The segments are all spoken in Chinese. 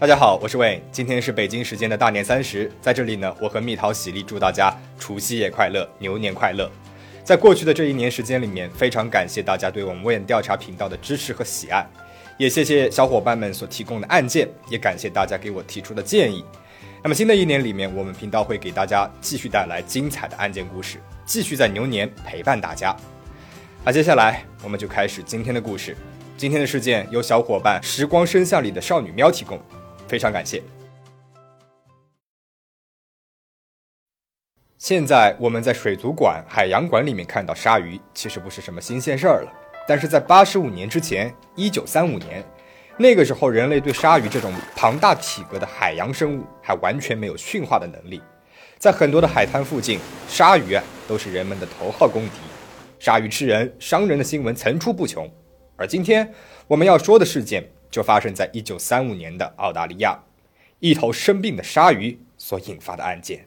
大家好，我是魏，今天是北京时间的大年三十，在这里呢，我和蜜桃喜力祝大家除夕夜快乐，牛年快乐。在过去的这一年时间里面，非常感谢大家对我们魏调查频道的支持和喜爱，也谢谢小伙伴们所提供的案件，也感谢大家给我提出的建议。那么新的一年里面，我们频道会给大家继续带来精彩的案件故事，继续在牛年陪伴大家。那接下来我们就开始今天的故事。今天的事件由小伙伴时光声像里的少女喵提供。非常感谢。现在我们在水族馆、海洋馆里面看到鲨鱼，其实不是什么新鲜事儿了。但是在八十五年之前，一九三五年，那个时候人类对鲨鱼这种庞大体格的海洋生物还完全没有驯化的能力。在很多的海滩附近，鲨鱼啊都是人们的头号公敌，鲨鱼吃人、伤人的新闻层出不穷。而今天我们要说的事件。就发生在一九三五年的澳大利亚，一头生病的鲨鱼所引发的案件。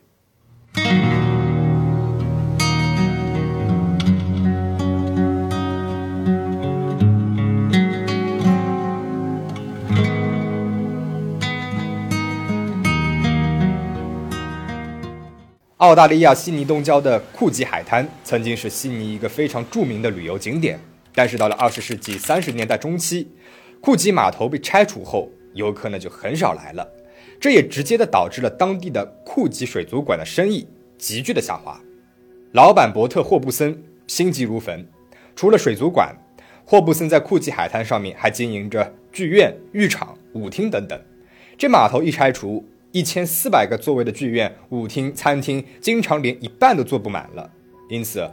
澳大利亚悉尼东郊的库吉海滩曾经是悉尼一个非常著名的旅游景点，但是到了二十世纪三十年代中期。库吉码头被拆除后，游客呢就很少来了，这也直接的导致了当地的库吉水族馆的生意急剧的下滑。老板伯特·霍布森心急如焚，除了水族馆，霍布森在库吉海滩上面还经营着剧院、浴场、舞厅等等。这码头一拆除，一千四百个座位的剧院、舞厅、餐厅，经常连一半都坐不满了。因此，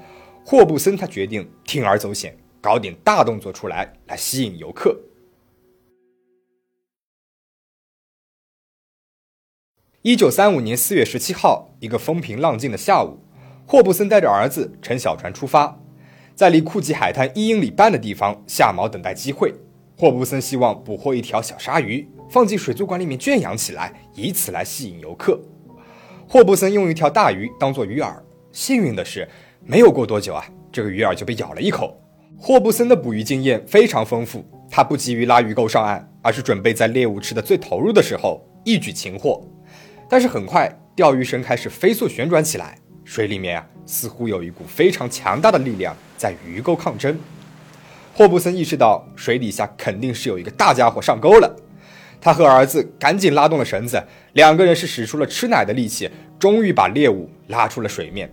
霍布森他决定铤而走险，搞点大动作出来，来吸引游客。一九三五年四月十七号，一个风平浪静的下午，霍布森带着儿子乘小船出发，在离库吉海滩一英里半的地方下锚等待机会。霍布森希望捕获一条小鲨鱼，放进水族馆里面圈养起来，以此来吸引游客。霍布森用一条大鱼当做鱼饵，幸运的是，没有过多久啊，这个鱼饵就被咬了一口。霍布森的捕鱼经验非常丰富，他不急于拉鱼钩上岸，而是准备在猎物吃的最投入的时候一举擒获。但是很快，钓鱼绳开始飞速旋转起来，水里面啊，似乎有一股非常强大的力量在鱼钩抗争。霍布森意识到水底下肯定是有一个大家伙上钩了，他和儿子赶紧拉动了绳子，两个人是使出了吃奶的力气，终于把猎物拉出了水面。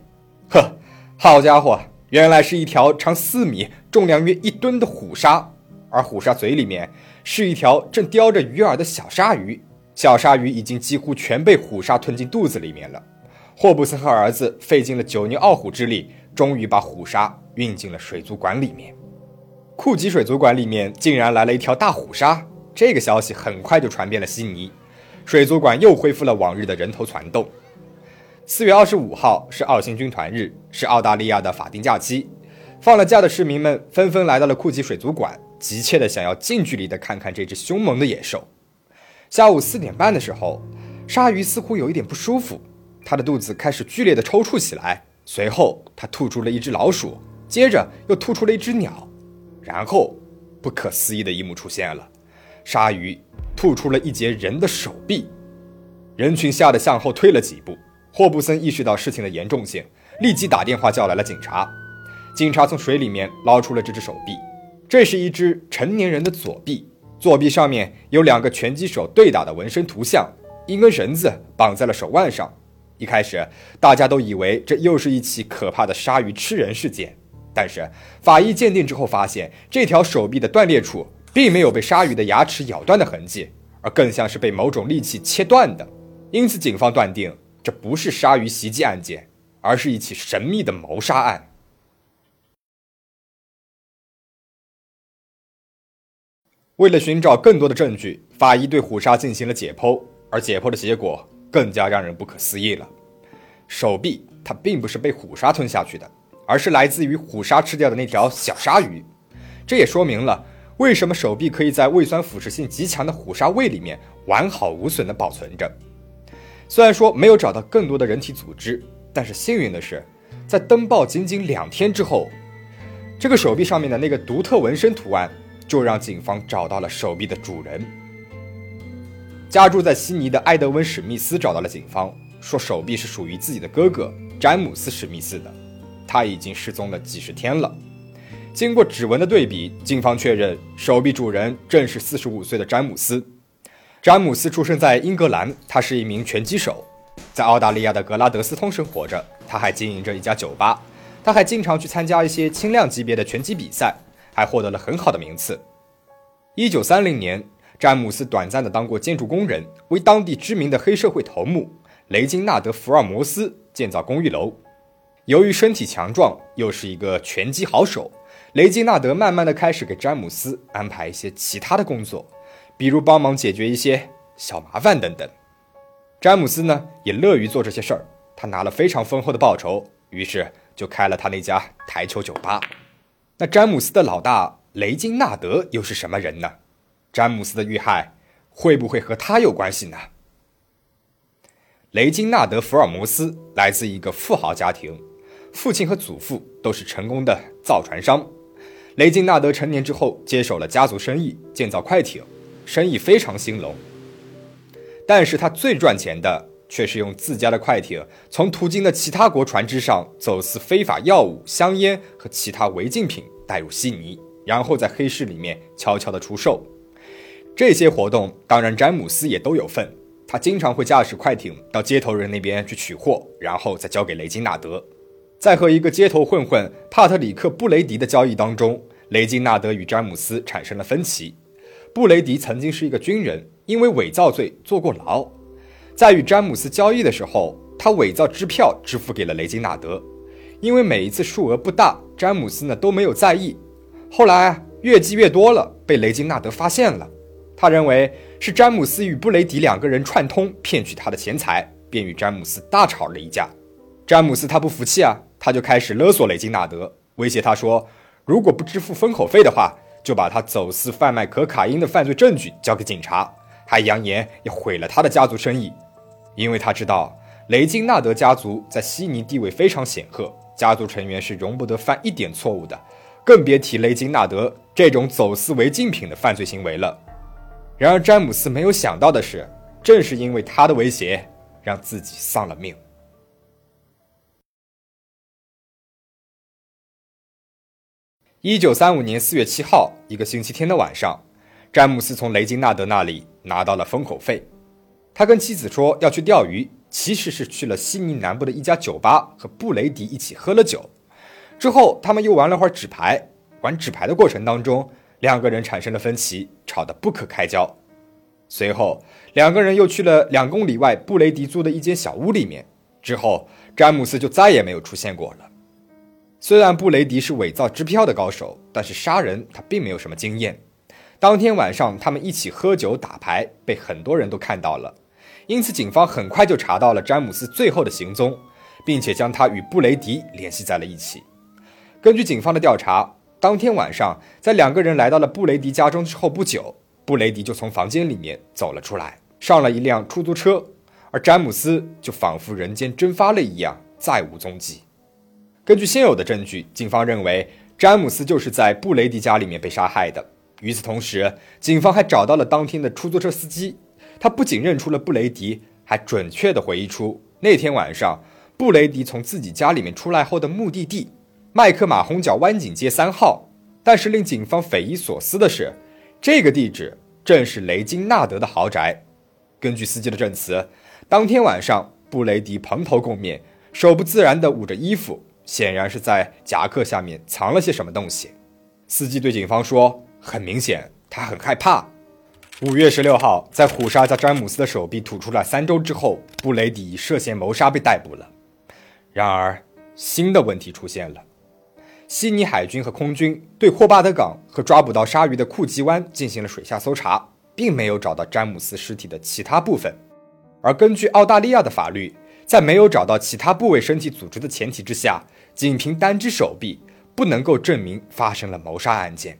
呵，好家伙，原来是一条长四米、重量约一吨的虎鲨，而虎鲨嘴里面是一条正叼着鱼饵的小鲨鱼。小鲨鱼已经几乎全被虎鲨吞进肚子里面了。霍布森和儿子费尽了九牛二虎之力，终于把虎鲨运进了水族馆里面。库吉水族馆里面竟然来了一条大虎鲨，这个消息很快就传遍了悉尼，水族馆又恢复了往日的人头攒动。四月二十五号是二星军团日，是澳大利亚的法定假期。放了假的市民们纷纷来到了库吉水族馆，急切的想要近距离的看看这只凶猛的野兽。下午四点半的时候，鲨鱼似乎有一点不舒服，它的肚子开始剧烈的抽搐起来。随后，它吐出了一只老鼠，接着又吐出了一只鸟，然后，不可思议的一幕出现了：鲨鱼吐出了一截人的手臂。人群吓得向后退了几步。霍布森意识到事情的严重性，立即打电话叫来了警察。警察从水里面捞出了这只手臂，这是一只成年人的左臂。左臂上面有两个拳击手对打的纹身图像，一根绳子绑在了手腕上。一开始，大家都以为这又是一起可怕的鲨鱼吃人事件。但是法医鉴定之后发现，这条手臂的断裂处并没有被鲨鱼的牙齿咬断的痕迹，而更像是被某种利器切断的。因此，警方断定这不是鲨鱼袭击案件，而是一起神秘的谋杀案。为了寻找更多的证据，法医对虎鲨进行了解剖，而解剖的结果更加让人不可思议了。手臂它并不是被虎鲨吞下去的，而是来自于虎鲨吃掉的那条小鲨鱼。这也说明了为什么手臂可以在胃酸腐蚀性极强的虎鲨胃里面完好无损地保存着。虽然说没有找到更多的人体组织，但是幸运的是，在登报仅仅两天之后，这个手臂上面的那个独特纹身图案。就让警方找到了手臂的主人。家住在悉尼的埃德温·史密斯找到了警方，说手臂是属于自己的哥哥詹姆斯·史密斯的，他已经失踪了几十天了。经过指纹的对比，警方确认手臂主人正是45岁的詹姆斯。詹姆斯出生在英格兰，他是一名拳击手，在澳大利亚的格拉德斯通生活着。他还经营着一家酒吧，他还经常去参加一些轻量级别的拳击比赛，还获得了很好的名次。1930年，詹姆斯短暂的当过建筑工人，为当地知名的黑社会头目雷金纳德·福尔摩斯建造公寓楼。由于身体强壮，又是一个拳击好手。雷金纳德慢慢的开始给詹姆斯安排一些其他的工作，比如帮忙解决一些小麻烦等等。詹姆斯呢也乐于做这些事儿，他拿了非常丰厚的报酬，于是就开了他那家台球酒吧。那詹姆斯的老大雷金纳德又是什么人呢？詹姆斯的遇害会不会和他有关系呢？雷金纳德·福尔摩斯来自一个富豪家庭，父亲和祖父都是成功的造船商。雷金纳德成年之后接手了家族生意，建造快艇，生意非常兴隆。但是他最赚钱的却是用自家的快艇从途经的其他国船只上走私非法药物、香烟和其他违禁品带入悉尼，然后在黑市里面悄悄的出售。这些活动当然詹姆斯也都有份，他经常会驾驶快艇到接头人那边去取货，然后再交给雷金纳德。在和一个街头混混帕特里克·布雷迪的交易当中，雷金纳德与詹姆斯产生了分歧。布雷迪曾经是一个军人，因为伪造罪坐过牢。在与詹姆斯交易的时候，他伪造支票支付给了雷金纳德，因为每一次数额不大，詹姆斯呢都没有在意。后来越积越多了，被雷金纳德发现了，他认为是詹姆斯与布雷迪两个人串通骗取他的钱财，便与詹姆斯大吵了一架。詹姆斯他不服气啊。他就开始勒索雷金纳德，威胁他说，如果不支付封口费的话，就把他走私贩卖可卡因的犯罪证据交给警察，还扬言要毁了他的家族生意。因为他知道雷金纳德家族在悉尼地位非常显赫，家族成员是容不得犯一点错误的，更别提雷金纳德这种走私违禁品的犯罪行为了。然而，詹姆斯没有想到的是，正是因为他的威胁，让自己丧了命。一九三五年四月七号，一个星期天的晚上，詹姆斯从雷金纳德那里拿到了封口费。他跟妻子说要去钓鱼，其实是去了悉尼南部的一家酒吧和布雷迪一起喝了酒。之后，他们又玩了会儿纸牌。玩纸牌的过程当中，两个人产生了分歧，吵得不可开交。随后，两个人又去了两公里外布雷迪租的一间小屋里面。之后，詹姆斯就再也没有出现过了。虽然布雷迪是伪造支票的高手，但是杀人他并没有什么经验。当天晚上，他们一起喝酒打牌，被很多人都看到了，因此警方很快就查到了詹姆斯最后的行踪，并且将他与布雷迪联系在了一起。根据警方的调查，当天晚上，在两个人来到了布雷迪家中之后不久，布雷迪就从房间里面走了出来，上了一辆出租车，而詹姆斯就仿佛人间蒸发了一样，再无踪迹。根据现有的证据，警方认为詹姆斯就是在布雷迪家里面被杀害的。与此同时，警方还找到了当天的出租车司机，他不仅认出了布雷迪，还准确地回忆出那天晚上布雷迪从自己家里面出来后的目的地——麦克马洪角湾景街三号。但是令警方匪夷所思的是，这个地址正是雷金纳德的豪宅。根据司机的证词，当天晚上布雷迪蓬头垢面，手不自然地捂着衣服。显然是在夹克下面藏了些什么东西。司机对警方说：“很明显，他很害怕。”五月十六号，在虎鲨将詹姆斯的手臂吐出来三周之后，布雷迪涉嫌谋杀被逮捕了。然而，新的问题出现了：悉尼海军和空军对霍巴德港和抓捕到鲨鱼的库吉湾进行了水下搜查，并没有找到詹姆斯尸体的其他部分。而根据澳大利亚的法律，在没有找到其他部位身体组织的前提之下，仅凭单只手臂不能够证明发生了谋杀案件。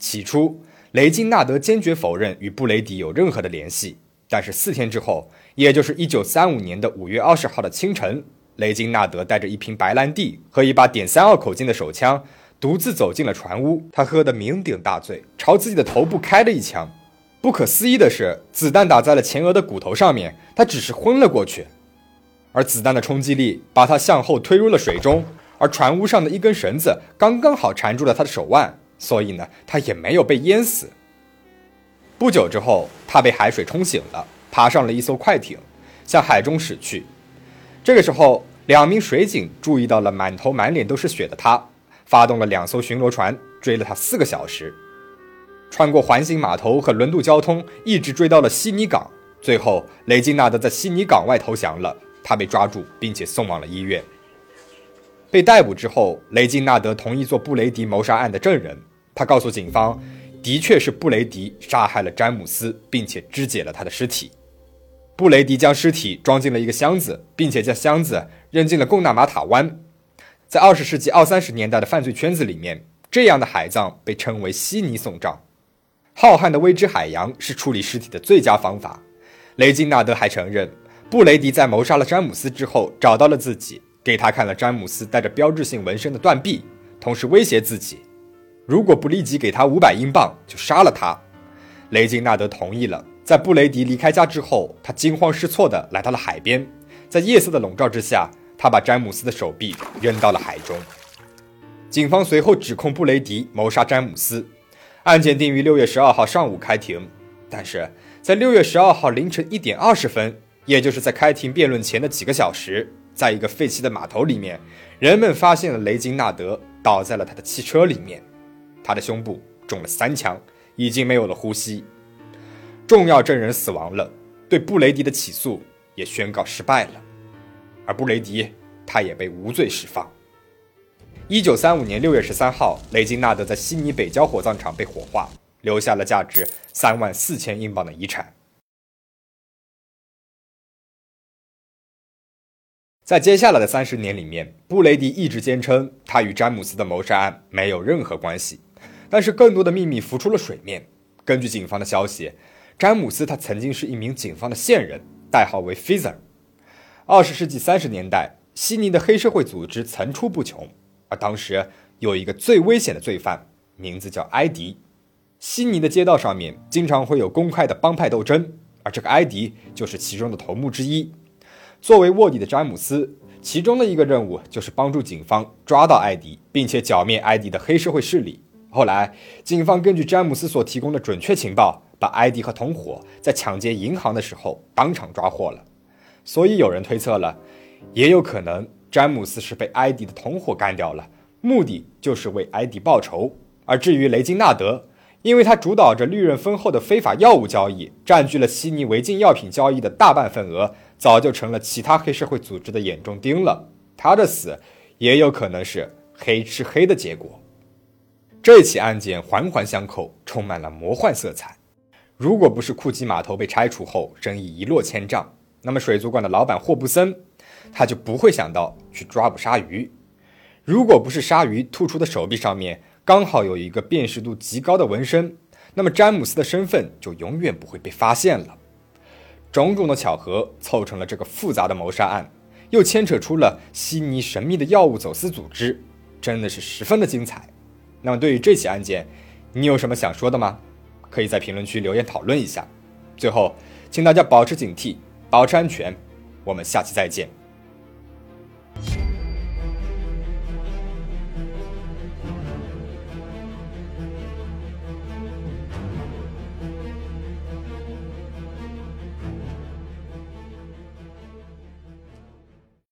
起初，雷金纳德坚决否认与布雷迪有任何的联系。但是四天之后，也就是一九三五年的五月二十号的清晨，雷金纳德带着一瓶白兰地和一把点三二口径的手枪，独自走进了船屋。他喝得酩酊大醉，朝自己的头部开了一枪。不可思议的是，子弹打在了前额的骨头上面，他只是昏了过去，而子弹的冲击力把他向后推入了水中，而船坞上的一根绳子刚刚好缠住了他的手腕，所以呢，他也没有被淹死。不久之后，他被海水冲醒了，爬上了一艘快艇，向海中驶去。这个时候，两名水警注意到了满头满脸都是血的他，发动了两艘巡逻船，追了他四个小时，穿过环形码头和轮渡交通，一直追到了悉尼港。最后，雷金纳德在悉尼港外投降了，他被抓住，并且送往了医院。被逮捕之后，雷金纳德同意做布雷迪谋杀案的证人，他告诉警方。的确是布雷迪杀害了詹姆斯，并且肢解了他的尸体。布雷迪将尸体装进了一个箱子，并且将箱子扔进了贡纳马塔湾。在二十世纪二三十年代的犯罪圈子里面，这样的海葬被称为悉尼送葬。浩瀚的未知海洋是处理尸体的最佳方法。雷金纳德还承认，布雷迪在谋杀了詹姆斯之后，找到了自己，给他看了詹姆斯带着标志性纹身的断臂，同时威胁自己。如果不立即给他五百英镑，就杀了他。雷金纳德同意了。在布雷迪离开家之后，他惊慌失措地来到了海边，在夜色的笼罩之下，他把詹姆斯的手臂扔到了海中。警方随后指控布雷迪谋杀詹姆斯，案件定于六月十二号上午开庭。但是在六月十二号凌晨一点二十分，也就是在开庭辩论前的几个小时，在一个废弃的码头里面，人们发现了雷金纳德倒在了他的汽车里面。他的胸部中了三枪，已经没有了呼吸。重要证人死亡了，对布雷迪的起诉也宣告失败了。而布雷迪，他也被无罪释放。一九三五年六月十三号，雷金纳德在悉尼北郊火葬场被火化，留下了价值三万四千英镑的遗产。在接下来的三十年里面，布雷迪一直坚称他与詹姆斯的谋杀案没有任何关系。但是更多的秘密浮出了水面。根据警方的消息，詹姆斯他曾经是一名警方的线人，代号为 Fizer。二十世纪三十年代，悉尼的黑社会组织层出不穷，而当时有一个最危险的罪犯，名字叫埃迪。悉尼的街道上面经常会有公开的帮派斗争，而这个埃迪就是其中的头目之一。作为卧底的詹姆斯，其中的一个任务就是帮助警方抓到艾迪，并且剿灭埃迪的黑社会势力。后来，警方根据詹姆斯所提供的准确情报，把埃迪和同伙在抢劫银行的时候当场抓获了。所以有人推测了，也有可能詹姆斯是被埃迪的同伙干掉了，目的就是为埃迪报仇。而至于雷金纳德，因为他主导着利润丰厚的非法药物交易，占据了悉尼违禁药品交易的大半份额，早就成了其他黑社会组织的眼中钉了。他的死也有可能是黑吃黑的结果。这起案件环环相扣，充满了魔幻色彩。如果不是库基码头被拆除后生意一落千丈，那么水族馆的老板霍布森他就不会想到去抓捕鲨鱼。如果不是鲨鱼突出的手臂上面刚好有一个辨识度极高的纹身，那么詹姆斯的身份就永远不会被发现了。种种的巧合凑成了这个复杂的谋杀案，又牵扯出了悉尼神秘的药物走私组织，真的是十分的精彩。那么，对于这起案件，你有什么想说的吗？可以在评论区留言讨论一下。最后，请大家保持警惕，保持安全。我们下期再见。